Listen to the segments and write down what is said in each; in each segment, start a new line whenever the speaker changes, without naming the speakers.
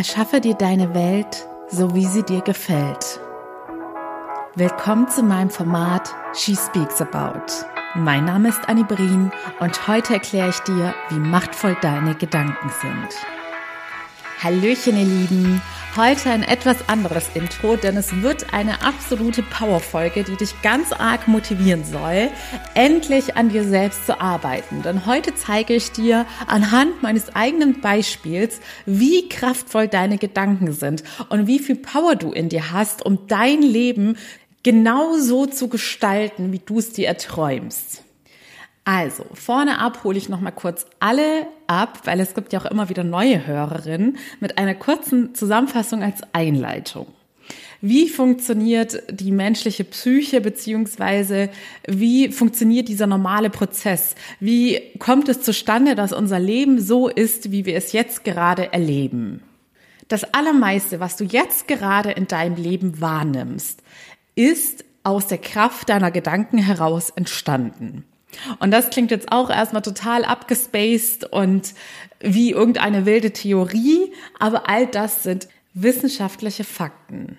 Erschaffe dir deine Welt, so wie sie dir gefällt. Willkommen zu meinem Format She Speaks About. Mein Name ist Annie Brien und heute erkläre ich dir, wie machtvoll deine Gedanken sind. Hallöchen, ihr Lieben. Heute ein etwas anderes Intro, denn es wird eine absolute Powerfolge, die dich ganz arg motivieren soll, endlich an dir selbst zu arbeiten. Denn heute zeige ich dir anhand meines eigenen Beispiels, wie kraftvoll deine Gedanken sind und wie viel Power du in dir hast, um dein Leben genau so zu gestalten, wie du es dir erträumst. Also, vorne ab hole ich nochmal kurz alle ab, weil es gibt ja auch immer wieder neue Hörerinnen, mit einer kurzen Zusammenfassung als Einleitung. Wie funktioniert die menschliche Psyche beziehungsweise wie funktioniert dieser normale Prozess? Wie kommt es zustande, dass unser Leben so ist, wie wir es jetzt gerade erleben? Das Allermeiste, was du jetzt gerade in deinem Leben wahrnimmst, ist aus der Kraft deiner Gedanken heraus entstanden. Und das klingt jetzt auch erstmal total abgespaced und wie irgendeine wilde Theorie, aber all das sind wissenschaftliche Fakten.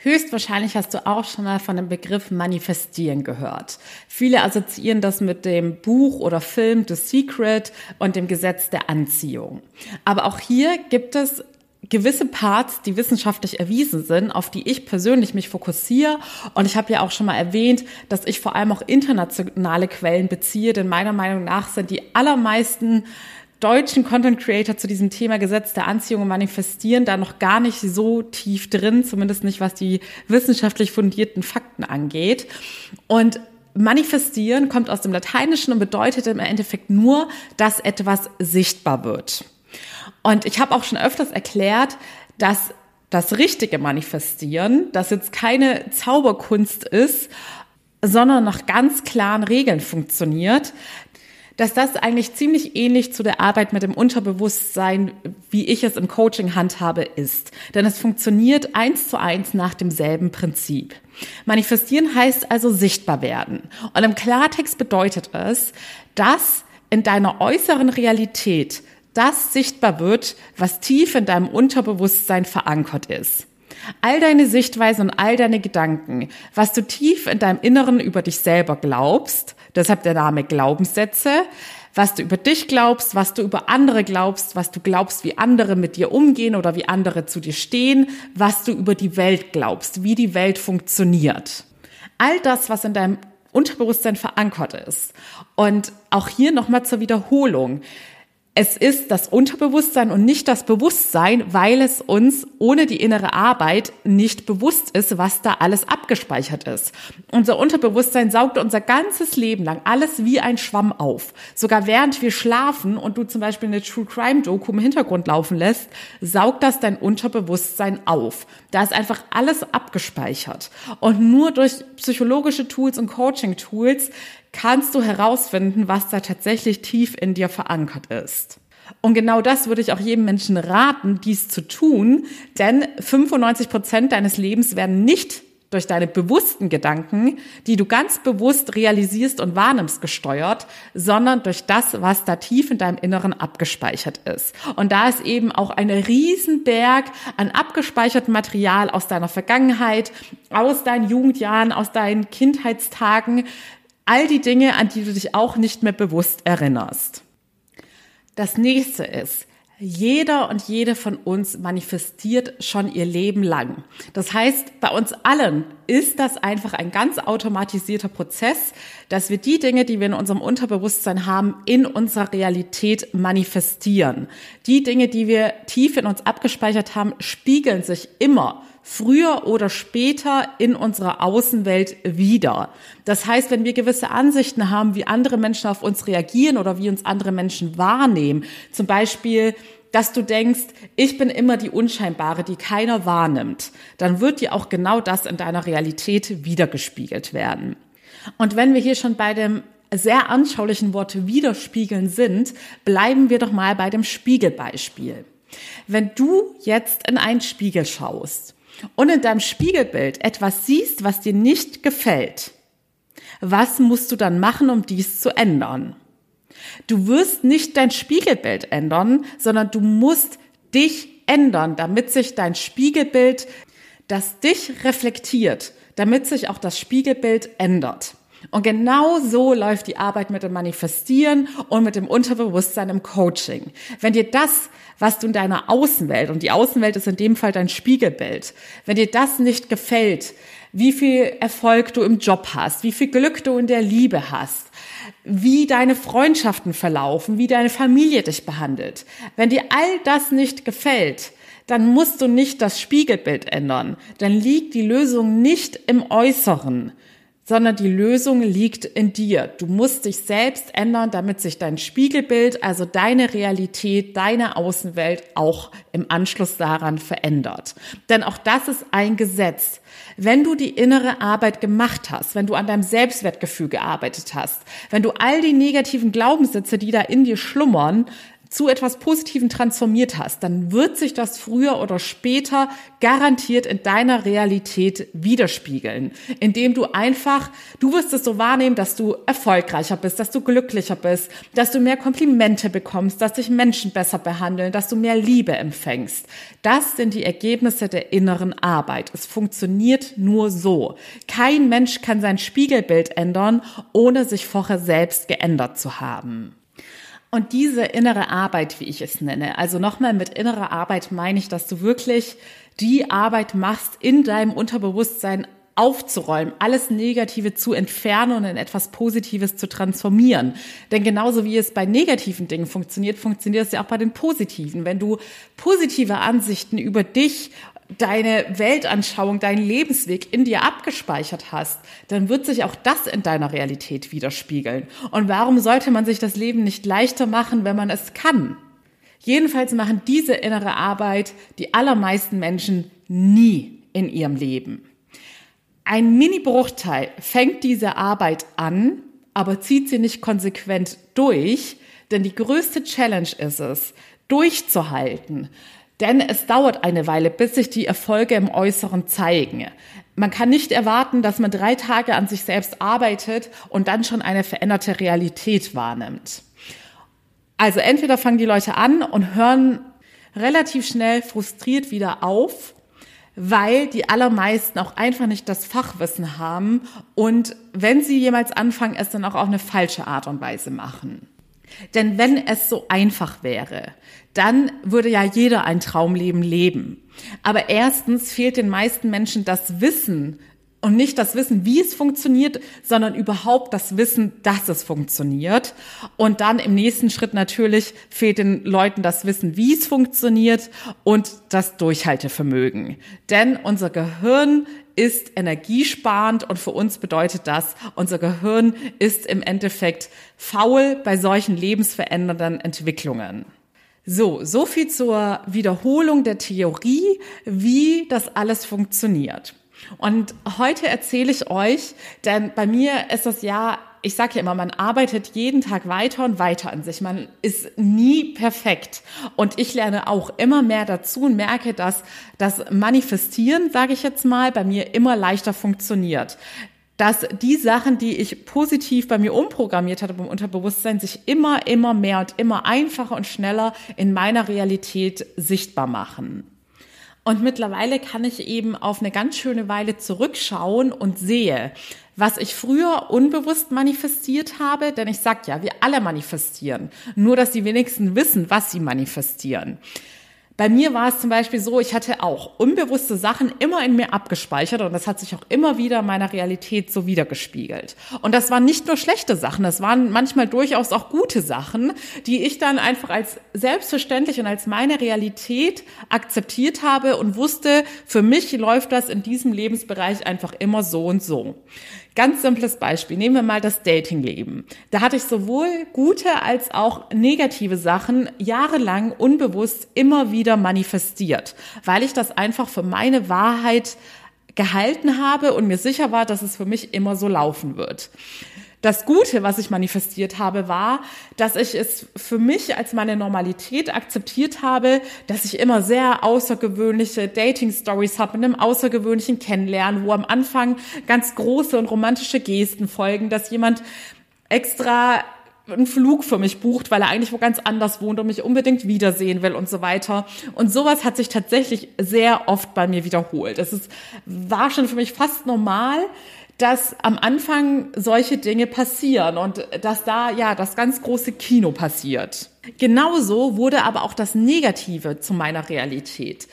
Höchstwahrscheinlich hast du auch schon mal von dem Begriff Manifestieren gehört. Viele assoziieren das mit dem Buch oder Film The Secret und dem Gesetz der Anziehung. Aber auch hier gibt es gewisse Parts, die wissenschaftlich erwiesen sind, auf die ich persönlich mich fokussiere. Und ich habe ja auch schon mal erwähnt, dass ich vor allem auch internationale Quellen beziehe, denn meiner Meinung nach sind die allermeisten deutschen Content Creator zu diesem Thema Gesetz der Anziehung und Manifestieren da noch gar nicht so tief drin, zumindest nicht was die wissenschaftlich fundierten Fakten angeht. Und Manifestieren kommt aus dem Lateinischen und bedeutet im Endeffekt nur, dass etwas sichtbar wird. Und ich habe auch schon öfters erklärt, dass das richtige Manifestieren, das jetzt keine Zauberkunst ist, sondern nach ganz klaren Regeln funktioniert, dass das eigentlich ziemlich ähnlich zu der Arbeit mit dem Unterbewusstsein, wie ich es im Coaching handhabe, ist. Denn es funktioniert eins zu eins nach demselben Prinzip. Manifestieren heißt also sichtbar werden. Und im Klartext bedeutet es, dass in deiner äußeren Realität das sichtbar wird, was tief in deinem Unterbewusstsein verankert ist. All deine Sichtweise und all deine Gedanken, was du tief in deinem Inneren über dich selber glaubst, deshalb der Name Glaubenssätze, was du über dich glaubst, was du über andere glaubst, was du glaubst, wie andere mit dir umgehen oder wie andere zu dir stehen, was du über die Welt glaubst, wie die Welt funktioniert. All das, was in deinem Unterbewusstsein verankert ist. Und auch hier nochmal zur Wiederholung es ist das Unterbewusstsein und nicht das Bewusstsein, weil es uns ohne die innere Arbeit nicht bewusst ist, was da alles abgespeichert ist. Unser Unterbewusstsein saugt unser ganzes Leben lang alles wie ein Schwamm auf. Sogar während wir schlafen und du zum Beispiel eine True Crime Doku im Hintergrund laufen lässt, saugt das dein Unterbewusstsein auf. Da ist einfach alles abgespeichert. Und nur durch psychologische Tools und Coaching Tools kannst du herausfinden, was da tatsächlich tief in dir verankert ist. Und genau das würde ich auch jedem Menschen raten, dies zu tun, denn 95 Prozent deines Lebens werden nicht durch deine bewussten Gedanken, die du ganz bewusst realisierst und wahrnimmst, gesteuert, sondern durch das, was da tief in deinem Inneren abgespeichert ist. Und da ist eben auch ein Riesenberg an abgespeichertem Material aus deiner Vergangenheit, aus deinen Jugendjahren, aus deinen Kindheitstagen, All die Dinge, an die du dich auch nicht mehr bewusst erinnerst. Das nächste ist, jeder und jede von uns manifestiert schon ihr Leben lang. Das heißt, bei uns allen ist das einfach ein ganz automatisierter Prozess, dass wir die Dinge, die wir in unserem Unterbewusstsein haben, in unserer Realität manifestieren. Die Dinge, die wir tief in uns abgespeichert haben, spiegeln sich immer früher oder später in unserer Außenwelt wieder. Das heißt, wenn wir gewisse Ansichten haben, wie andere Menschen auf uns reagieren oder wie uns andere Menschen wahrnehmen, zum Beispiel, dass du denkst, ich bin immer die Unscheinbare, die keiner wahrnimmt, dann wird dir auch genau das in deiner Realität wiedergespiegelt werden. Und wenn wir hier schon bei dem sehr anschaulichen Wort widerspiegeln sind, bleiben wir doch mal bei dem Spiegelbeispiel. Wenn du jetzt in einen Spiegel schaust und in deinem Spiegelbild etwas siehst, was dir nicht gefällt, was musst du dann machen, um dies zu ändern? Du wirst nicht dein Spiegelbild ändern, sondern du musst dich ändern, damit sich dein Spiegelbild, das dich reflektiert, damit sich auch das Spiegelbild ändert. Und genau so läuft die Arbeit mit dem Manifestieren und mit dem Unterbewusstsein im Coaching. Wenn dir das, was du in deiner Außenwelt, und die Außenwelt ist in dem Fall dein Spiegelbild, wenn dir das nicht gefällt, wie viel Erfolg du im Job hast, wie viel Glück du in der Liebe hast, wie deine Freundschaften verlaufen, wie deine Familie dich behandelt. Wenn dir all das nicht gefällt, dann musst du nicht das Spiegelbild ändern. Dann liegt die Lösung nicht im Äußeren, sondern die Lösung liegt in dir. Du musst dich selbst ändern, damit sich dein Spiegelbild, also deine Realität, deine Außenwelt auch im Anschluss daran verändert. Denn auch das ist ein Gesetz. Wenn du die innere Arbeit gemacht hast, wenn du an deinem Selbstwertgefühl gearbeitet hast, wenn du all die negativen Glaubenssätze, die da in dir schlummern, zu etwas Positivem transformiert hast, dann wird sich das früher oder später garantiert in deiner Realität widerspiegeln, indem du einfach, du wirst es so wahrnehmen, dass du erfolgreicher bist, dass du glücklicher bist, dass du mehr Komplimente bekommst, dass dich Menschen besser behandeln, dass du mehr Liebe empfängst. Das sind die Ergebnisse der inneren Arbeit. Es funktioniert nur so. Kein Mensch kann sein Spiegelbild ändern, ohne sich vorher selbst geändert zu haben. Und diese innere Arbeit, wie ich es nenne, also nochmal mit innerer Arbeit meine ich, dass du wirklich die Arbeit machst, in deinem Unterbewusstsein aufzuräumen, alles Negative zu entfernen und in etwas Positives zu transformieren. Denn genauso wie es bei negativen Dingen funktioniert, funktioniert es ja auch bei den positiven. Wenn du positive Ansichten über dich deine Weltanschauung, deinen Lebensweg in dir abgespeichert hast, dann wird sich auch das in deiner Realität widerspiegeln. Und warum sollte man sich das Leben nicht leichter machen, wenn man es kann? Jedenfalls machen diese innere Arbeit die allermeisten Menschen nie in ihrem Leben. Ein Mini-Bruchteil fängt diese Arbeit an, aber zieht sie nicht konsequent durch, denn die größte Challenge ist es, durchzuhalten, denn es dauert eine Weile, bis sich die Erfolge im Äußeren zeigen. Man kann nicht erwarten, dass man drei Tage an sich selbst arbeitet und dann schon eine veränderte Realität wahrnimmt. Also entweder fangen die Leute an und hören relativ schnell frustriert wieder auf, weil die allermeisten auch einfach nicht das Fachwissen haben und wenn sie jemals anfangen, es dann auch auf eine falsche Art und Weise machen. Denn wenn es so einfach wäre, dann würde ja jeder ein Traumleben leben. Aber erstens fehlt den meisten Menschen das Wissen und nicht das Wissen, wie es funktioniert, sondern überhaupt das Wissen, dass es funktioniert. Und dann im nächsten Schritt natürlich fehlt den Leuten das Wissen, wie es funktioniert und das Durchhaltevermögen. Denn unser Gehirn ist energiesparend und für uns bedeutet das, unser Gehirn ist im Endeffekt faul bei solchen lebensverändernden Entwicklungen. So, so viel zur Wiederholung der Theorie, wie das alles funktioniert. Und heute erzähle ich euch, denn bei mir ist das ja, ich sage ja immer, man arbeitet jeden Tag weiter und weiter an sich. Man ist nie perfekt. Und ich lerne auch immer mehr dazu und merke, dass das Manifestieren, sage ich jetzt mal, bei mir immer leichter funktioniert dass die Sachen, die ich positiv bei mir umprogrammiert hatte beim Unterbewusstsein, sich immer, immer mehr und immer einfacher und schneller in meiner Realität sichtbar machen. Und mittlerweile kann ich eben auf eine ganz schöne Weile zurückschauen und sehe, was ich früher unbewusst manifestiert habe, denn ich sag ja, wir alle manifestieren, nur dass die wenigsten wissen, was sie manifestieren. Bei mir war es zum Beispiel so, ich hatte auch unbewusste Sachen immer in mir abgespeichert und das hat sich auch immer wieder in meiner Realität so wiedergespiegelt. Und das waren nicht nur schlechte Sachen, das waren manchmal durchaus auch gute Sachen, die ich dann einfach als selbstverständlich und als meine Realität akzeptiert habe und wusste, für mich läuft das in diesem Lebensbereich einfach immer so und so. Ganz simples Beispiel. Nehmen wir mal das Datingleben. Da hatte ich sowohl gute als auch negative Sachen jahrelang unbewusst immer wieder manifestiert, weil ich das einfach für meine Wahrheit gehalten habe und mir sicher war, dass es für mich immer so laufen wird. Das Gute, was ich manifestiert habe, war, dass ich es für mich als meine Normalität akzeptiert habe, dass ich immer sehr außergewöhnliche Dating-Stories habe mit einem außergewöhnlichen Kennenlernen, wo am Anfang ganz große und romantische Gesten folgen, dass jemand extra einen Flug für mich bucht, weil er eigentlich wo ganz anders wohnt und mich unbedingt wiedersehen will und so weiter. Und sowas hat sich tatsächlich sehr oft bei mir wiederholt. Es ist, war schon für mich fast normal, dass am Anfang solche Dinge passieren und dass da ja das ganz große Kino passiert. Genauso wurde aber auch das Negative zu meiner Realität.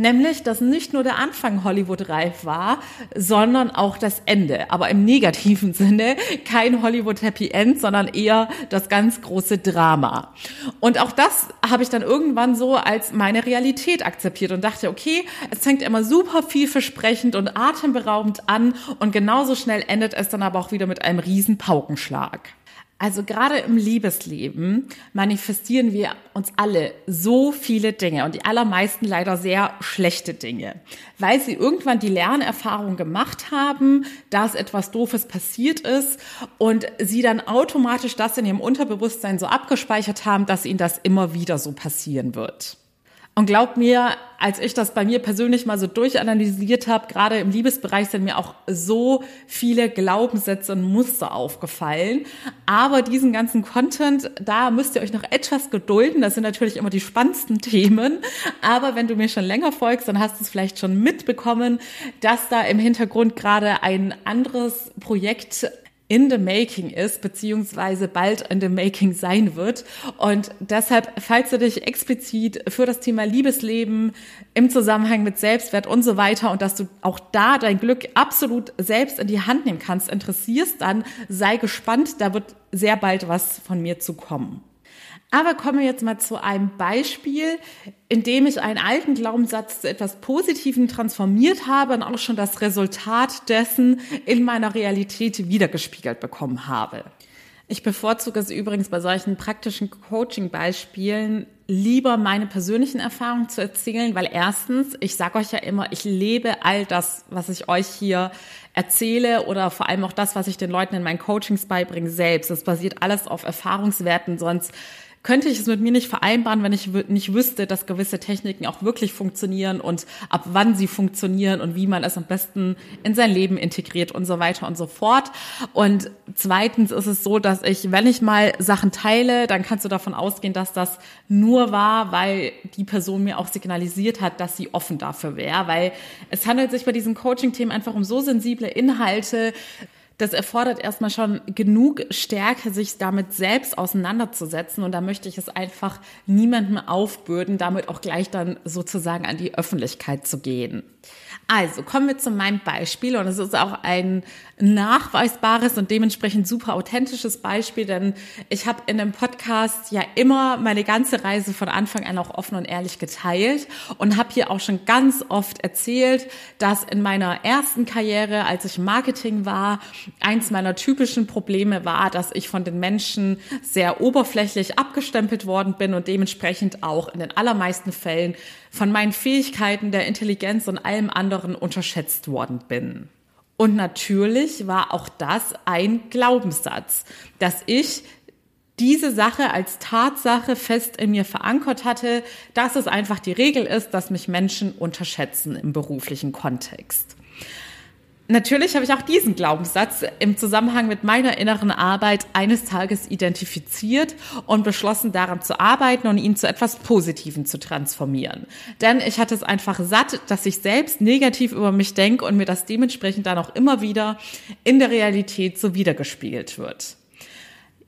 Nämlich, dass nicht nur der Anfang Hollywood-reif war, sondern auch das Ende. Aber im negativen Sinne kein Hollywood-Happy End, sondern eher das ganz große Drama. Und auch das habe ich dann irgendwann so als meine Realität akzeptiert und dachte, okay, es fängt immer super vielversprechend und atemberaubend an und genauso schnell endet es dann aber auch wieder mit einem riesen Paukenschlag. Also gerade im Liebesleben manifestieren wir uns alle so viele Dinge und die allermeisten leider sehr schlechte Dinge, weil sie irgendwann die Lernerfahrung gemacht haben, dass etwas Doofes passiert ist und sie dann automatisch das in ihrem Unterbewusstsein so abgespeichert haben, dass ihnen das immer wieder so passieren wird. Und glaub mir, als ich das bei mir persönlich mal so durchanalysiert habe, gerade im Liebesbereich sind mir auch so viele Glaubenssätze und Muster aufgefallen. Aber diesen ganzen Content, da müsst ihr euch noch etwas gedulden. Das sind natürlich immer die spannendsten Themen. Aber wenn du mir schon länger folgst, dann hast du es vielleicht schon mitbekommen, dass da im Hintergrund gerade ein anderes Projekt in the making ist, beziehungsweise bald in the making sein wird. Und deshalb, falls du dich explizit für das Thema Liebesleben im Zusammenhang mit Selbstwert und so weiter und dass du auch da dein Glück absolut selbst in die Hand nehmen kannst, interessierst, dann sei gespannt, da wird sehr bald was von mir zu kommen. Aber kommen wir jetzt mal zu einem Beispiel, in dem ich einen alten Glaubenssatz zu etwas Positivem transformiert habe und auch schon das Resultat dessen in meiner Realität wiedergespiegelt bekommen habe. Ich bevorzuge es übrigens bei solchen praktischen Coaching-Beispielen lieber meine persönlichen Erfahrungen zu erzählen, weil erstens, ich sage euch ja immer, ich lebe all das, was ich euch hier erzähle oder vor allem auch das, was ich den Leuten in meinen Coachings beibringe, selbst. Das basiert alles auf Erfahrungswerten, sonst könnte ich es mit mir nicht vereinbaren, wenn ich nicht wüsste, dass gewisse Techniken auch wirklich funktionieren und ab wann sie funktionieren und wie man es am besten in sein Leben integriert und so weiter und so fort. Und zweitens ist es so, dass ich, wenn ich mal Sachen teile, dann kannst du davon ausgehen, dass das nur war, weil die Person mir auch signalisiert hat, dass sie offen dafür wäre, weil es handelt sich bei diesen Coaching-Themen einfach um so sensible Inhalte, das erfordert erstmal schon genug Stärke, sich damit selbst auseinanderzusetzen. Und da möchte ich es einfach niemandem aufbürden, damit auch gleich dann sozusagen an die Öffentlichkeit zu gehen. Also kommen wir zu meinem Beispiel und es ist auch ein nachweisbares und dementsprechend super authentisches Beispiel, denn ich habe in dem Podcast ja immer meine ganze Reise von Anfang an auch offen und ehrlich geteilt und habe hier auch schon ganz oft erzählt, dass in meiner ersten Karriere, als ich Marketing war, eins meiner typischen Probleme war, dass ich von den Menschen sehr oberflächlich abgestempelt worden bin und dementsprechend auch in den allermeisten Fällen von meinen Fähigkeiten, der Intelligenz und allem anderen unterschätzt worden bin. Und natürlich war auch das ein Glaubenssatz, dass ich diese Sache als Tatsache fest in mir verankert hatte, dass es einfach die Regel ist, dass mich Menschen unterschätzen im beruflichen Kontext. Natürlich habe ich auch diesen Glaubenssatz im Zusammenhang mit meiner inneren Arbeit eines Tages identifiziert und beschlossen, daran zu arbeiten und ihn zu etwas Positivem zu transformieren. Denn ich hatte es einfach satt, dass ich selbst negativ über mich denke und mir das dementsprechend dann auch immer wieder in der Realität so wiedergespiegelt wird.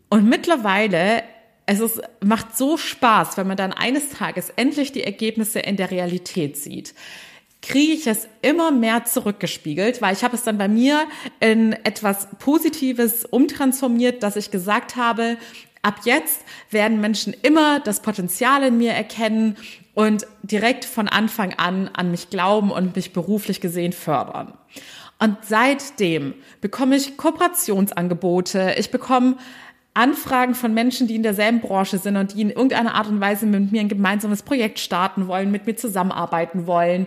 Und mittlerweile es ist, macht so Spaß, wenn man dann eines Tages endlich die Ergebnisse in der Realität sieht kriege ich es immer mehr zurückgespiegelt, weil ich habe es dann bei mir in etwas Positives umtransformiert, dass ich gesagt habe, ab jetzt werden Menschen immer das Potenzial in mir erkennen und direkt von Anfang an an mich glauben und mich beruflich gesehen fördern. Und seitdem bekomme ich Kooperationsangebote, ich bekomme Anfragen von Menschen, die in derselben Branche sind und die in irgendeiner Art und Weise mit mir ein gemeinsames Projekt starten wollen, mit mir zusammenarbeiten wollen.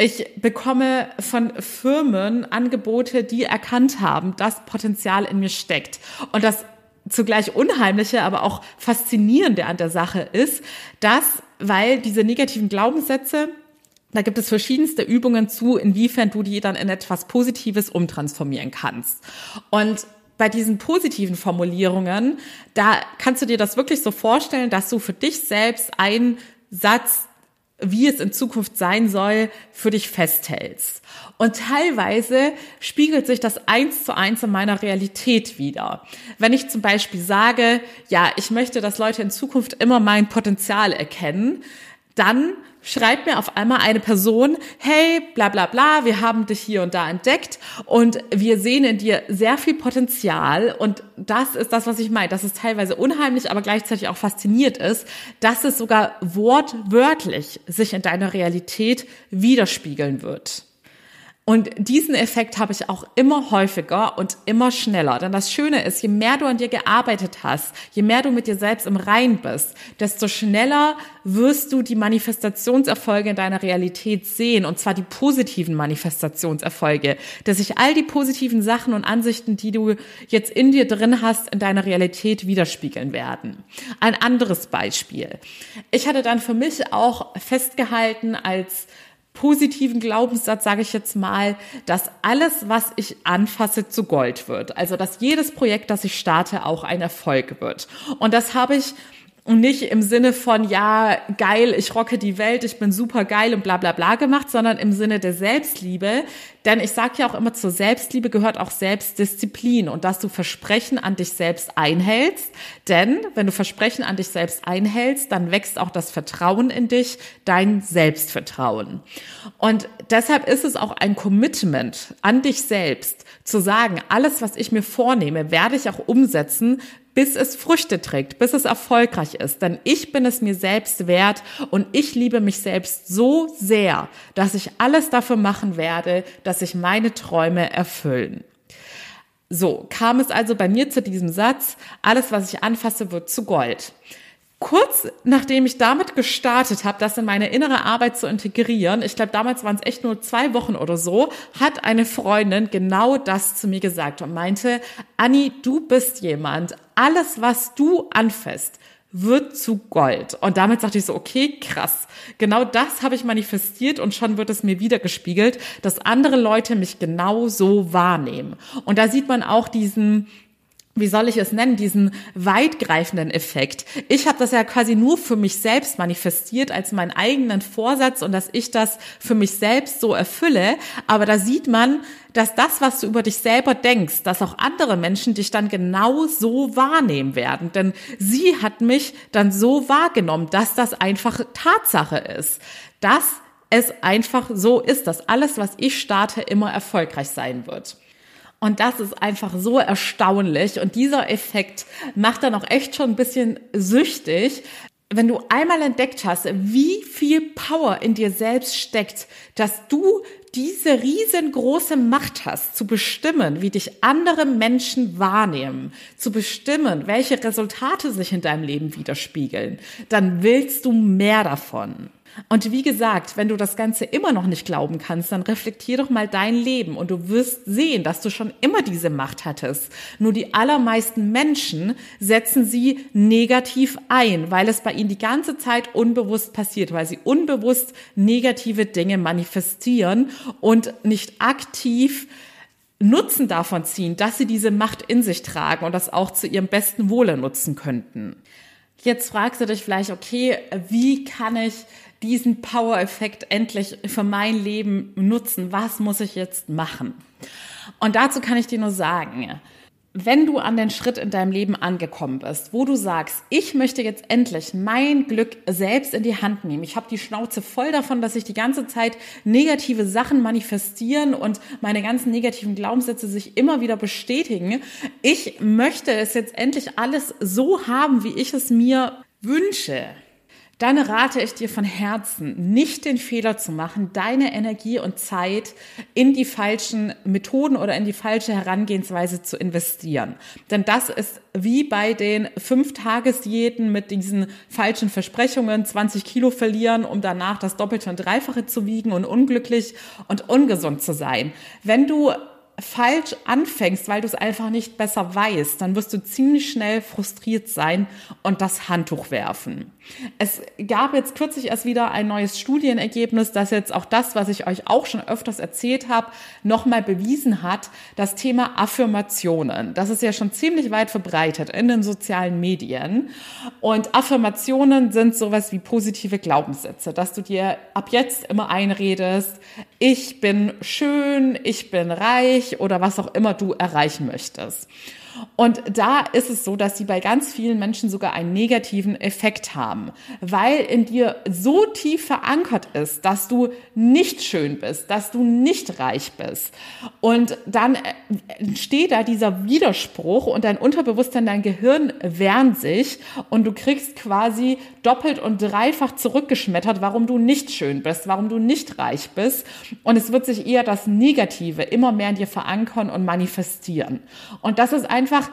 Ich bekomme von Firmen Angebote, die erkannt haben, dass Potenzial in mir steckt. Und das zugleich unheimliche, aber auch faszinierende an der Sache ist, dass, weil diese negativen Glaubenssätze, da gibt es verschiedenste Übungen zu, inwiefern du die dann in etwas Positives umtransformieren kannst. Und bei diesen positiven Formulierungen, da kannst du dir das wirklich so vorstellen, dass du für dich selbst einen Satz wie es in Zukunft sein soll, für dich festhältst. Und teilweise spiegelt sich das eins zu eins in meiner Realität wieder. Wenn ich zum Beispiel sage, ja, ich möchte, dass Leute in Zukunft immer mein Potenzial erkennen, dann schreibt mir auf einmal eine Person, hey, bla bla bla, wir haben dich hier und da entdeckt und wir sehen in dir sehr viel Potenzial und das ist das, was ich meine, dass es teilweise unheimlich, aber gleichzeitig auch fasziniert ist, dass es sogar wortwörtlich sich in deiner Realität widerspiegeln wird. Und diesen Effekt habe ich auch immer häufiger und immer schneller. Denn das Schöne ist, je mehr du an dir gearbeitet hast, je mehr du mit dir selbst im Rein bist, desto schneller wirst du die Manifestationserfolge in deiner Realität sehen. Und zwar die positiven Manifestationserfolge. Dass sich all die positiven Sachen und Ansichten, die du jetzt in dir drin hast, in deiner Realität widerspiegeln werden. Ein anderes Beispiel. Ich hatte dann für mich auch festgehalten als positiven Glaubenssatz, sage ich jetzt mal, dass alles, was ich anfasse, zu Gold wird. Also dass jedes Projekt, das ich starte, auch ein Erfolg wird. Und das habe ich und nicht im Sinne von, ja, geil, ich rocke die Welt, ich bin super geil und bla bla bla gemacht, sondern im Sinne der Selbstliebe. Denn ich sage ja auch immer, zur Selbstliebe gehört auch Selbstdisziplin und dass du Versprechen an dich selbst einhältst. Denn wenn du Versprechen an dich selbst einhältst, dann wächst auch das Vertrauen in dich, dein Selbstvertrauen. Und deshalb ist es auch ein Commitment an dich selbst, zu sagen, alles, was ich mir vornehme, werde ich auch umsetzen, bis es Früchte trägt, bis es erfolgreich ist. Denn ich bin es mir selbst wert und ich liebe mich selbst so sehr, dass ich alles dafür machen werde, dass sich meine Träume erfüllen. So kam es also bei mir zu diesem Satz, alles, was ich anfasse, wird zu Gold. Kurz nachdem ich damit gestartet habe, das in meine innere Arbeit zu integrieren, ich glaube, damals waren es echt nur zwei Wochen oder so, hat eine Freundin genau das zu mir gesagt und meinte, Anni, du bist jemand, alles, was du anfasst, wird zu Gold. Und damit sagte ich so, okay, krass. Genau das habe ich manifestiert und schon wird es mir wieder gespiegelt, dass andere Leute mich genau so wahrnehmen. Und da sieht man auch diesen, wie soll ich es nennen, diesen weitgreifenden Effekt. Ich habe das ja quasi nur für mich selbst manifestiert als meinen eigenen Vorsatz und dass ich das für mich selbst so erfülle. Aber da sieht man, dass das, was du über dich selber denkst, dass auch andere Menschen dich dann genau so wahrnehmen werden. Denn sie hat mich dann so wahrgenommen, dass das einfach Tatsache ist. Dass es einfach so ist, dass alles, was ich starte, immer erfolgreich sein wird. Und das ist einfach so erstaunlich. Und dieser Effekt macht dann auch echt schon ein bisschen süchtig. Wenn du einmal entdeckt hast, wie viel Power in dir selbst steckt, dass du diese riesengroße Macht hast, zu bestimmen, wie dich andere Menschen wahrnehmen, zu bestimmen, welche Resultate sich in deinem Leben widerspiegeln, dann willst du mehr davon. Und wie gesagt, wenn du das Ganze immer noch nicht glauben kannst, dann reflektier doch mal dein Leben und du wirst sehen, dass du schon immer diese Macht hattest. Nur die allermeisten Menschen setzen sie negativ ein, weil es bei ihnen die ganze Zeit unbewusst passiert, weil sie unbewusst negative Dinge manifestieren und nicht aktiv Nutzen davon ziehen, dass sie diese Macht in sich tragen und das auch zu ihrem besten Wohle nutzen könnten. Jetzt fragst du dich vielleicht, okay, wie kann ich diesen Power-Effekt endlich für mein Leben nutzen? Was muss ich jetzt machen? Und dazu kann ich dir nur sagen, wenn du an den Schritt in deinem Leben angekommen bist, wo du sagst, ich möchte jetzt endlich mein Glück selbst in die Hand nehmen. Ich habe die Schnauze voll davon, dass sich die ganze Zeit negative Sachen manifestieren und meine ganzen negativen Glaubenssätze sich immer wieder bestätigen. Ich möchte es jetzt endlich alles so haben, wie ich es mir wünsche dann rate ich dir von Herzen, nicht den Fehler zu machen, deine Energie und Zeit in die falschen Methoden oder in die falsche Herangehensweise zu investieren. Denn das ist wie bei den Fünf-Tages-Diäten mit diesen falschen Versprechungen, 20 Kilo verlieren, um danach das Doppelte und Dreifache zu wiegen und unglücklich und ungesund zu sein. Wenn du falsch anfängst, weil du es einfach nicht besser weißt, dann wirst du ziemlich schnell frustriert sein und das Handtuch werfen. Es gab jetzt kürzlich erst wieder ein neues Studienergebnis, das jetzt auch das, was ich euch auch schon öfters erzählt habe, nochmal bewiesen hat, das Thema Affirmationen. Das ist ja schon ziemlich weit verbreitet in den sozialen Medien. Und Affirmationen sind sowas wie positive Glaubenssätze, dass du dir ab jetzt immer einredest, ich bin schön, ich bin reich oder was auch immer du erreichen möchtest. Und da ist es so, dass sie bei ganz vielen Menschen sogar einen negativen Effekt haben, weil in dir so tief verankert ist, dass du nicht schön bist, dass du nicht reich bist. Und dann entsteht da dieser Widerspruch und dein Unterbewusstsein, dein Gehirn wehrt sich und du kriegst quasi doppelt und dreifach zurückgeschmettert, warum du nicht schön bist, warum du nicht reich bist. Und es wird sich eher das Negative immer mehr in dir verankern und manifestieren. Und das ist einfach,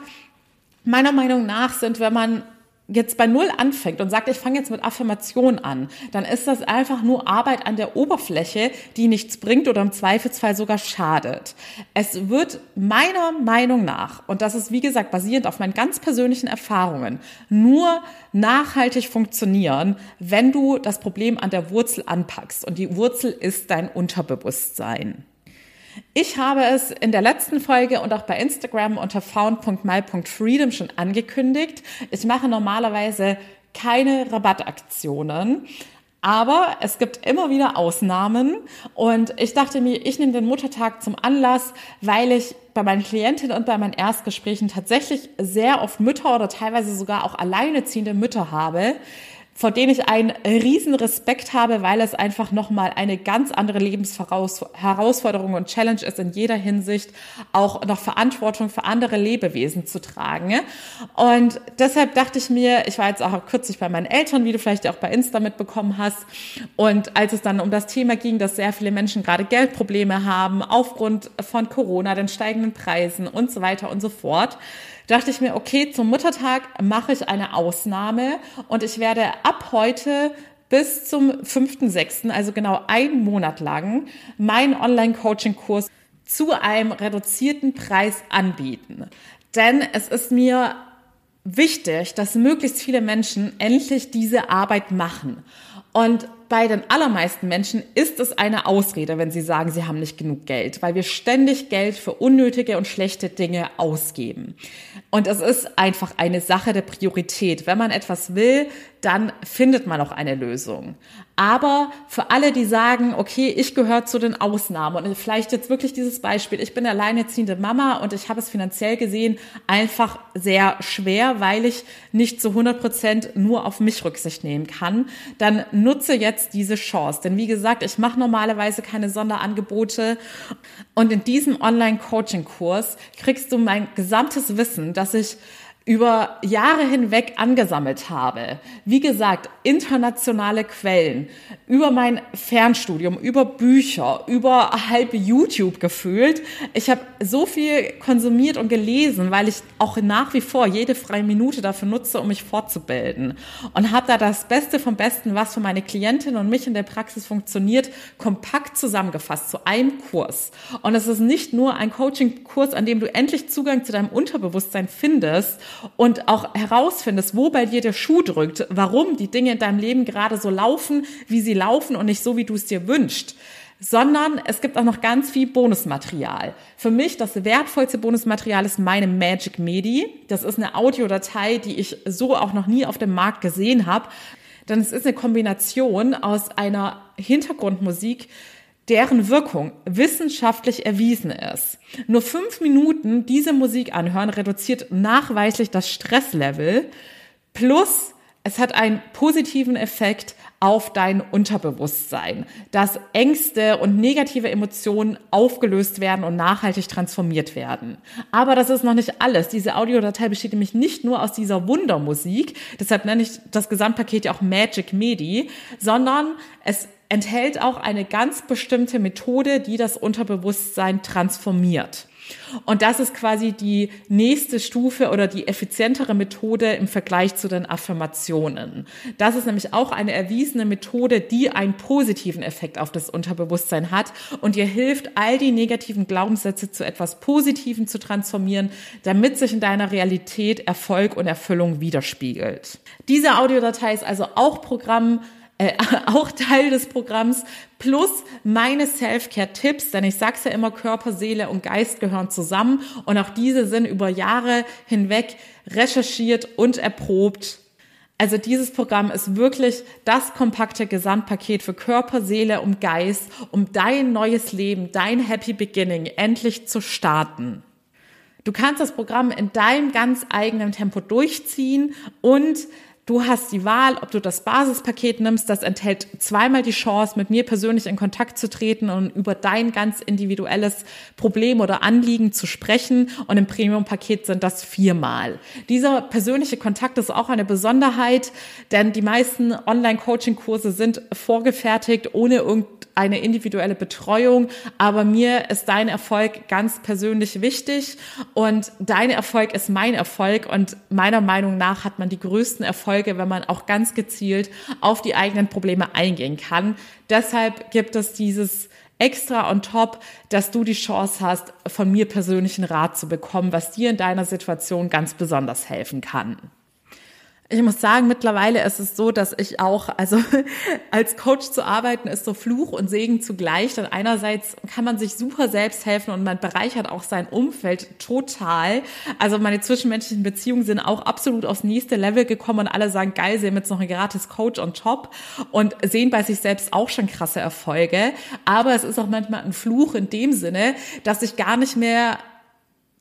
meiner Meinung nach sind, wenn man jetzt bei Null anfängt und sagt, ich fange jetzt mit Affirmation an, dann ist das einfach nur Arbeit an der Oberfläche, die nichts bringt oder im Zweifelsfall sogar schadet. Es wird meiner Meinung nach, und das ist wie gesagt basierend auf meinen ganz persönlichen Erfahrungen, nur nachhaltig funktionieren, wenn du das Problem an der Wurzel anpackst. Und die Wurzel ist dein Unterbewusstsein. Ich habe es in der letzten Folge und auch bei Instagram unter found.my.freedom schon angekündigt. Ich mache normalerweise keine Rabattaktionen. Aber es gibt immer wieder Ausnahmen und ich dachte mir, ich nehme den Muttertag zum Anlass, weil ich bei meinen Klientinnen und bei meinen Erstgesprächen tatsächlich sehr oft Mütter oder teilweise sogar auch alleineziehende Mütter habe, vor denen ich einen riesen Respekt habe, weil es einfach nochmal eine ganz andere Lebensherausforderung und Challenge ist in jeder Hinsicht, auch noch Verantwortung für andere Lebewesen zu tragen. Und deshalb dachte ich mir, ich war jetzt auch kürzlich bei meinen Eltern, wie du vielleicht auch bei Insta mitbekommen hast. Und als es dann um das Thema ging, dass sehr viele Menschen gerade Geldprobleme haben, aufgrund von Corona, den steigenden Preisen und so weiter und so fort, dachte ich mir, okay, zum Muttertag mache ich eine Ausnahme und ich werde ab heute bis zum 5.6., also genau einen Monat lang, meinen Online-Coaching-Kurs zu einem reduzierten Preis anbieten. Denn es ist mir wichtig, dass möglichst viele Menschen endlich diese Arbeit machen. Und bei den allermeisten Menschen ist es eine Ausrede, wenn sie sagen, sie haben nicht genug Geld, weil wir ständig Geld für unnötige und schlechte Dinge ausgeben. Und es ist einfach eine Sache der Priorität. Wenn man etwas will, dann findet man auch eine Lösung. Aber für alle, die sagen, okay, ich gehöre zu den Ausnahmen und vielleicht jetzt wirklich dieses Beispiel, ich bin alleinerziehende Mama und ich habe es finanziell gesehen einfach sehr schwer, weil ich nicht zu 100 Prozent nur auf mich Rücksicht nehmen kann, dann nutze jetzt diese Chance. Denn wie gesagt, ich mache normalerweise keine Sonderangebote und in diesem Online-Coaching-Kurs kriegst du mein gesamtes Wissen, das ich über Jahre hinweg angesammelt habe. Wie gesagt, internationale Quellen, über mein Fernstudium, über Bücher, über halb YouTube gefühlt. Ich habe so viel konsumiert und gelesen, weil ich auch nach wie vor jede freie Minute dafür nutze, um mich fortzubilden. Und habe da das Beste vom Besten, was für meine Klientin und mich in der Praxis funktioniert, kompakt zusammengefasst zu einem Kurs. Und es ist nicht nur ein Coaching-Kurs, an dem du endlich Zugang zu deinem Unterbewusstsein findest, und auch herausfindest, wo bei dir der Schuh drückt, warum die Dinge in deinem Leben gerade so laufen, wie sie laufen und nicht so, wie du es dir wünschst sondern es gibt auch noch ganz viel Bonusmaterial. Für mich das wertvollste Bonusmaterial ist meine Magic Medi. Das ist eine Audiodatei, die ich so auch noch nie auf dem Markt gesehen habe. Denn es ist eine Kombination aus einer Hintergrundmusik, deren Wirkung wissenschaftlich erwiesen ist. Nur fünf Minuten diese Musik anhören reduziert nachweislich das Stresslevel plus es hat einen positiven Effekt auf dein Unterbewusstsein, dass Ängste und negative Emotionen aufgelöst werden und nachhaltig transformiert werden. Aber das ist noch nicht alles. Diese Audiodatei besteht nämlich nicht nur aus dieser Wundermusik, deshalb nenne ich das Gesamtpaket ja auch Magic Medi, sondern es enthält auch eine ganz bestimmte Methode, die das Unterbewusstsein transformiert. Und das ist quasi die nächste Stufe oder die effizientere Methode im Vergleich zu den Affirmationen. Das ist nämlich auch eine erwiesene Methode, die einen positiven Effekt auf das Unterbewusstsein hat und ihr hilft, all die negativen Glaubenssätze zu etwas Positivem zu transformieren, damit sich in deiner Realität Erfolg und Erfüllung widerspiegelt. Diese Audiodatei ist also auch Programm äh, auch Teil des Programms, plus meine Self-Care-Tipps, denn ich sag's ja immer, Körper, Seele und Geist gehören zusammen und auch diese sind über Jahre hinweg recherchiert und erprobt. Also dieses Programm ist wirklich das kompakte Gesamtpaket für Körper, Seele und Geist, um dein neues Leben, dein Happy Beginning endlich zu starten. Du kannst das Programm in deinem ganz eigenen Tempo durchziehen und Du hast die Wahl, ob du das Basispaket nimmst. Das enthält zweimal die Chance, mit mir persönlich in Kontakt zu treten und über dein ganz individuelles Problem oder Anliegen zu sprechen. Und im Premium-Paket sind das viermal. Dieser persönliche Kontakt ist auch eine Besonderheit, denn die meisten Online-Coaching-Kurse sind vorgefertigt, ohne irgendeine individuelle Betreuung. Aber mir ist dein Erfolg ganz persönlich wichtig und dein Erfolg ist mein Erfolg. Und meiner Meinung nach hat man die größten Erfolge Erfolge, wenn man auch ganz gezielt auf die eigenen Probleme eingehen kann. Deshalb gibt es dieses extra on top, dass du die Chance hast, von mir persönlichen Rat zu bekommen, was dir in deiner Situation ganz besonders helfen kann. Ich muss sagen, mittlerweile ist es so, dass ich auch, also als Coach zu arbeiten, ist so Fluch und Segen zugleich. Denn einerseits kann man sich super selbst helfen und man bereichert auch sein Umfeld total. Also meine zwischenmenschlichen Beziehungen sind auch absolut aufs nächste Level gekommen und alle sagen, geil, sie haben jetzt noch ein gratis Coach on top und sehen bei sich selbst auch schon krasse Erfolge. Aber es ist auch manchmal ein Fluch in dem Sinne, dass ich gar nicht mehr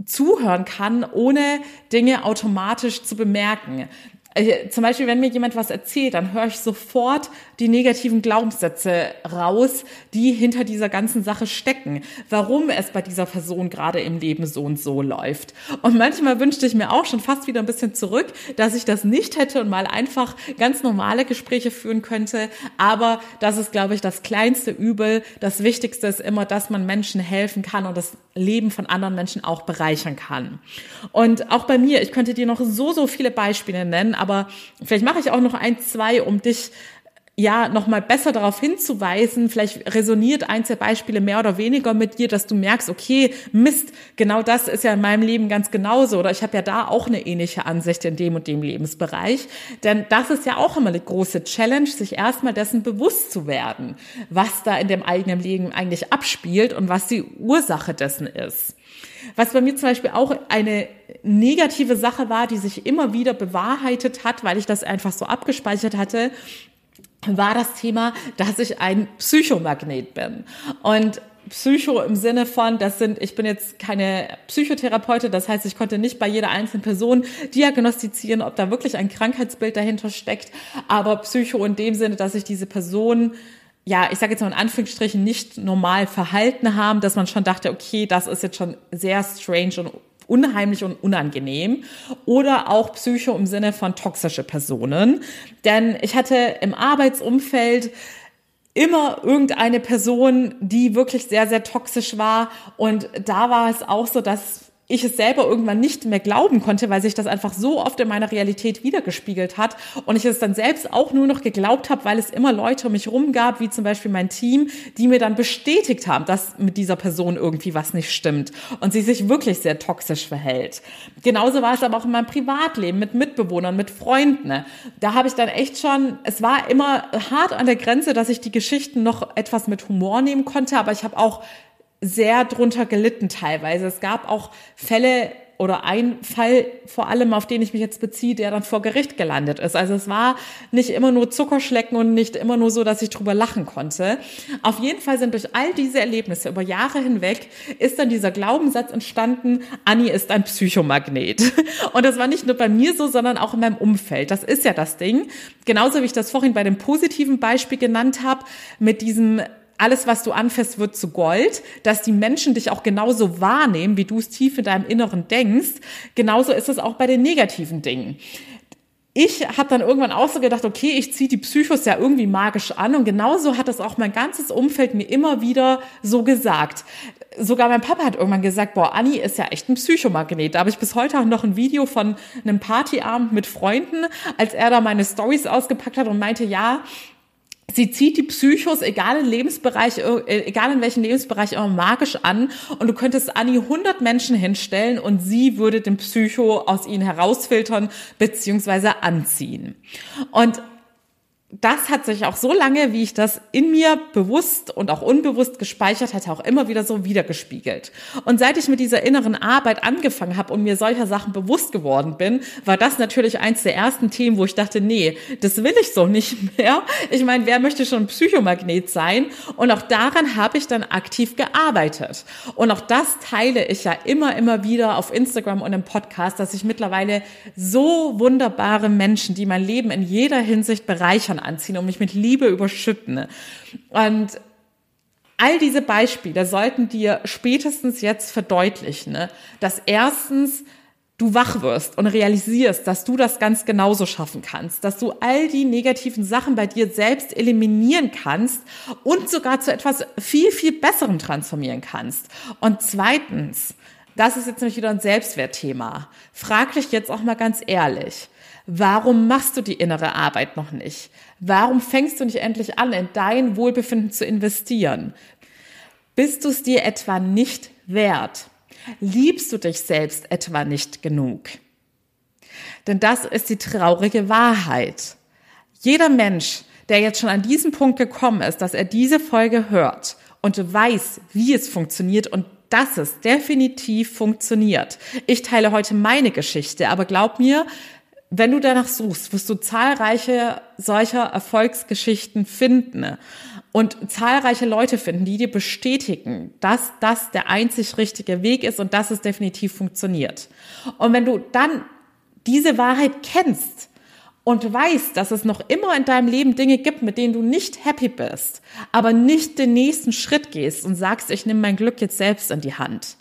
zuhören kann, ohne Dinge automatisch zu bemerken. Äh, zum Beispiel, wenn mir jemand was erzählt, dann höre ich sofort die negativen Glaubenssätze raus, die hinter dieser ganzen Sache stecken. Warum es bei dieser Person gerade im Leben so und so läuft. Und manchmal wünschte ich mir auch schon fast wieder ein bisschen zurück, dass ich das nicht hätte und mal einfach ganz normale Gespräche führen könnte. Aber das ist, glaube ich, das kleinste Übel. Das Wichtigste ist immer, dass man Menschen helfen kann und das Leben von anderen Menschen auch bereichern kann. Und auch bei mir, ich könnte dir noch so, so viele Beispiele nennen, aber vielleicht mache ich auch noch ein, zwei, um dich ja nochmal besser darauf hinzuweisen. Vielleicht resoniert eins der Beispiele mehr oder weniger mit dir, dass du merkst, okay, Mist, genau das ist ja in meinem Leben ganz genauso oder ich habe ja da auch eine ähnliche Ansicht in dem und dem Lebensbereich. Denn das ist ja auch immer eine große Challenge, sich erstmal dessen bewusst zu werden, was da in dem eigenen Leben eigentlich abspielt und was die Ursache dessen ist. Was bei mir zum Beispiel auch eine negative Sache war, die sich immer wieder bewahrheitet hat, weil ich das einfach so abgespeichert hatte, war das Thema, dass ich ein Psychomagnet bin. Und Psycho im Sinne von, das sind, ich bin jetzt keine Psychotherapeutin, das heißt, ich konnte nicht bei jeder einzelnen Person diagnostizieren, ob da wirklich ein Krankheitsbild dahinter steckt, aber Psycho in dem Sinne, dass ich diese Person ja, ich sage jetzt mal in Anführungsstrichen, nicht normal verhalten haben, dass man schon dachte, okay, das ist jetzt schon sehr strange und unheimlich und unangenehm oder auch Psycho im Sinne von toxische Personen. Denn ich hatte im Arbeitsumfeld immer irgendeine Person, die wirklich sehr, sehr toxisch war. Und da war es auch so, dass ich es selber irgendwann nicht mehr glauben konnte, weil sich das einfach so oft in meiner Realität wiedergespiegelt hat und ich es dann selbst auch nur noch geglaubt habe, weil es immer Leute um mich rum gab, wie zum Beispiel mein Team, die mir dann bestätigt haben, dass mit dieser Person irgendwie was nicht stimmt und sie sich wirklich sehr toxisch verhält. Genauso war es aber auch in meinem Privatleben mit Mitbewohnern, mit Freunden. Da habe ich dann echt schon, es war immer hart an der Grenze, dass ich die Geschichten noch etwas mit Humor nehmen konnte, aber ich habe auch sehr drunter gelitten teilweise. Es gab auch Fälle oder ein Fall vor allem, auf den ich mich jetzt beziehe, der dann vor Gericht gelandet ist. Also es war nicht immer nur Zuckerschlecken und nicht immer nur so, dass ich drüber lachen konnte. Auf jeden Fall sind durch all diese Erlebnisse über Jahre hinweg ist dann dieser Glaubenssatz entstanden, Anni ist ein Psychomagnet. Und das war nicht nur bei mir so, sondern auch in meinem Umfeld. Das ist ja das Ding. Genauso wie ich das vorhin bei dem positiven Beispiel genannt habe, mit diesem alles, was du anfährst, wird zu Gold, dass die Menschen dich auch genauso wahrnehmen, wie du es tief in deinem Inneren denkst. Genauso ist es auch bei den negativen Dingen. ich habe dann irgendwann auch so gedacht, okay, ich ziehe die Psychos ja irgendwie magisch an und genauso hat das auch mein ganzes Umfeld mir immer wieder so gesagt. Sogar mein Papa hat irgendwann gesagt, boah, Anni ist ja echt ein Psychomagnet. Da habe ich bis heute auch noch ein Video von einem Partyabend mit Freunden, als er da meine Stories ausgepackt hat und meinte, ja, Sie zieht die Psychos, egal in Lebensbereich, äh, egal in welchem Lebensbereich, immer magisch an. Und du könntest Anni 100 Menschen hinstellen und sie würde den Psycho aus ihnen herausfiltern beziehungsweise anziehen. Und das hat sich auch so lange, wie ich das in mir bewusst und auch unbewusst gespeichert hatte, auch immer wieder so wiedergespiegelt. Und seit ich mit dieser inneren Arbeit angefangen habe und mir solcher Sachen bewusst geworden bin, war das natürlich eins der ersten Themen, wo ich dachte, nee, das will ich so nicht mehr. Ich meine, wer möchte schon Psychomagnet sein? Und auch daran habe ich dann aktiv gearbeitet. Und auch das teile ich ja immer, immer wieder auf Instagram und im Podcast, dass ich mittlerweile so wunderbare Menschen, die mein Leben in jeder Hinsicht bereichern, anziehen und mich mit Liebe überschütten. Und all diese Beispiele sollten dir spätestens jetzt verdeutlichen, dass erstens du wach wirst und realisierst, dass du das ganz genauso schaffen kannst, dass du all die negativen Sachen bei dir selbst eliminieren kannst und sogar zu etwas viel, viel Besserem transformieren kannst. Und zweitens, das ist jetzt nämlich wieder ein Selbstwertthema. Frag dich jetzt auch mal ganz ehrlich, Warum machst du die innere Arbeit noch nicht? Warum fängst du nicht endlich an, in dein Wohlbefinden zu investieren? Bist du es dir etwa nicht wert? Liebst du dich selbst etwa nicht genug? Denn das ist die traurige Wahrheit. Jeder Mensch, der jetzt schon an diesen Punkt gekommen ist, dass er diese Folge hört und weiß, wie es funktioniert und dass es definitiv funktioniert. Ich teile heute meine Geschichte, aber glaub mir, wenn du danach suchst, wirst du zahlreiche solcher Erfolgsgeschichten finden und zahlreiche Leute finden, die dir bestätigen, dass das der einzig richtige Weg ist und dass es definitiv funktioniert. Und wenn du dann diese Wahrheit kennst und weißt, dass es noch immer in deinem Leben Dinge gibt, mit denen du nicht happy bist, aber nicht den nächsten Schritt gehst und sagst, ich nehme mein Glück jetzt selbst in die Hand,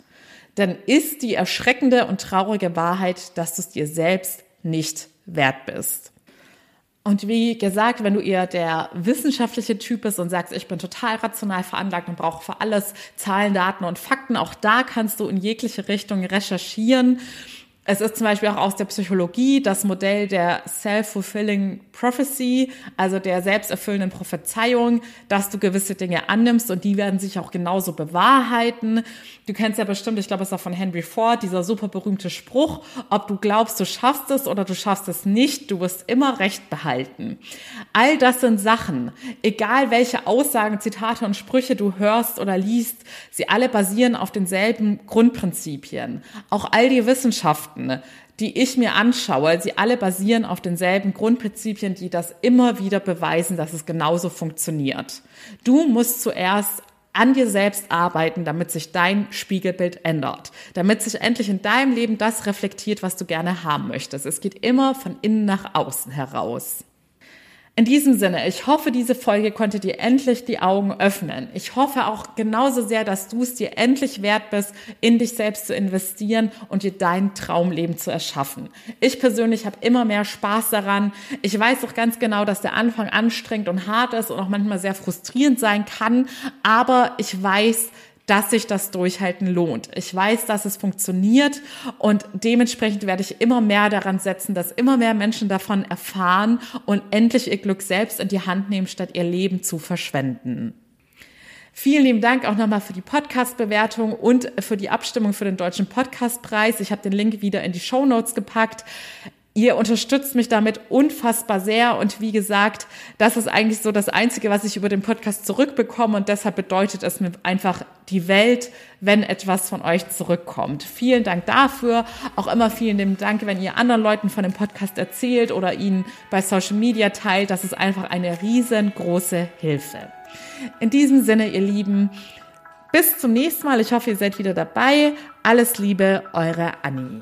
dann ist die erschreckende und traurige Wahrheit, dass du es dir selbst nicht wert bist. Und wie gesagt, wenn du eher der wissenschaftliche Typ bist und sagst, ich bin total rational veranlagt und brauche für alles Zahlen, Daten und Fakten, auch da kannst du in jegliche Richtung recherchieren es ist zum Beispiel auch aus der Psychologie das Modell der Self-Fulfilling Prophecy, also der selbsterfüllenden Prophezeiung, dass du gewisse Dinge annimmst und die werden sich auch genauso bewahrheiten. Du kennst ja bestimmt, ich glaube, es auch von Henry Ford, dieser super berühmte Spruch, ob du glaubst, du schaffst es oder du schaffst es nicht, du wirst immer Recht behalten. All das sind Sachen, egal welche Aussagen, Zitate und Sprüche du hörst oder liest, sie alle basieren auf denselben Grundprinzipien. Auch all die Wissenschaften Wissenschaften, die ich mir anschaue, sie alle basieren auf denselben Grundprinzipien, die das immer wieder beweisen, dass es genauso funktioniert. Du musst zuerst an dir selbst arbeiten, damit sich dein Spiegelbild ändert, damit sich endlich in deinem Leben das reflektiert, was du gerne haben möchtest. Es geht immer von innen nach außen heraus. In diesem Sinne, ich hoffe, diese Folge konnte dir endlich die Augen öffnen. Ich hoffe auch genauso sehr, dass du es dir endlich wert bist, in dich selbst zu investieren und dir dein Traumleben zu erschaffen. Ich persönlich habe immer mehr Spaß daran. Ich weiß auch ganz genau, dass der Anfang anstrengend und hart ist und auch manchmal sehr frustrierend sein kann. Aber ich weiß, dass sich das Durchhalten lohnt. Ich weiß, dass es funktioniert und dementsprechend werde ich immer mehr daran setzen, dass immer mehr Menschen davon erfahren und endlich ihr Glück selbst in die Hand nehmen, statt ihr Leben zu verschwenden. Vielen lieben Dank auch nochmal für die Podcast-Bewertung und für die Abstimmung für den Deutschen Podcastpreis. Ich habe den Link wieder in die Show Notes gepackt. Ihr unterstützt mich damit unfassbar sehr und wie gesagt, das ist eigentlich so das Einzige, was ich über den Podcast zurückbekomme und deshalb bedeutet es mir einfach die Welt, wenn etwas von euch zurückkommt. Vielen Dank dafür. Auch immer vielen Dank, wenn ihr anderen Leuten von dem Podcast erzählt oder ihn bei Social Media teilt. Das ist einfach eine riesengroße Hilfe. In diesem Sinne, ihr Lieben, bis zum nächsten Mal. Ich hoffe, ihr seid wieder dabei. Alles Liebe, eure Annie.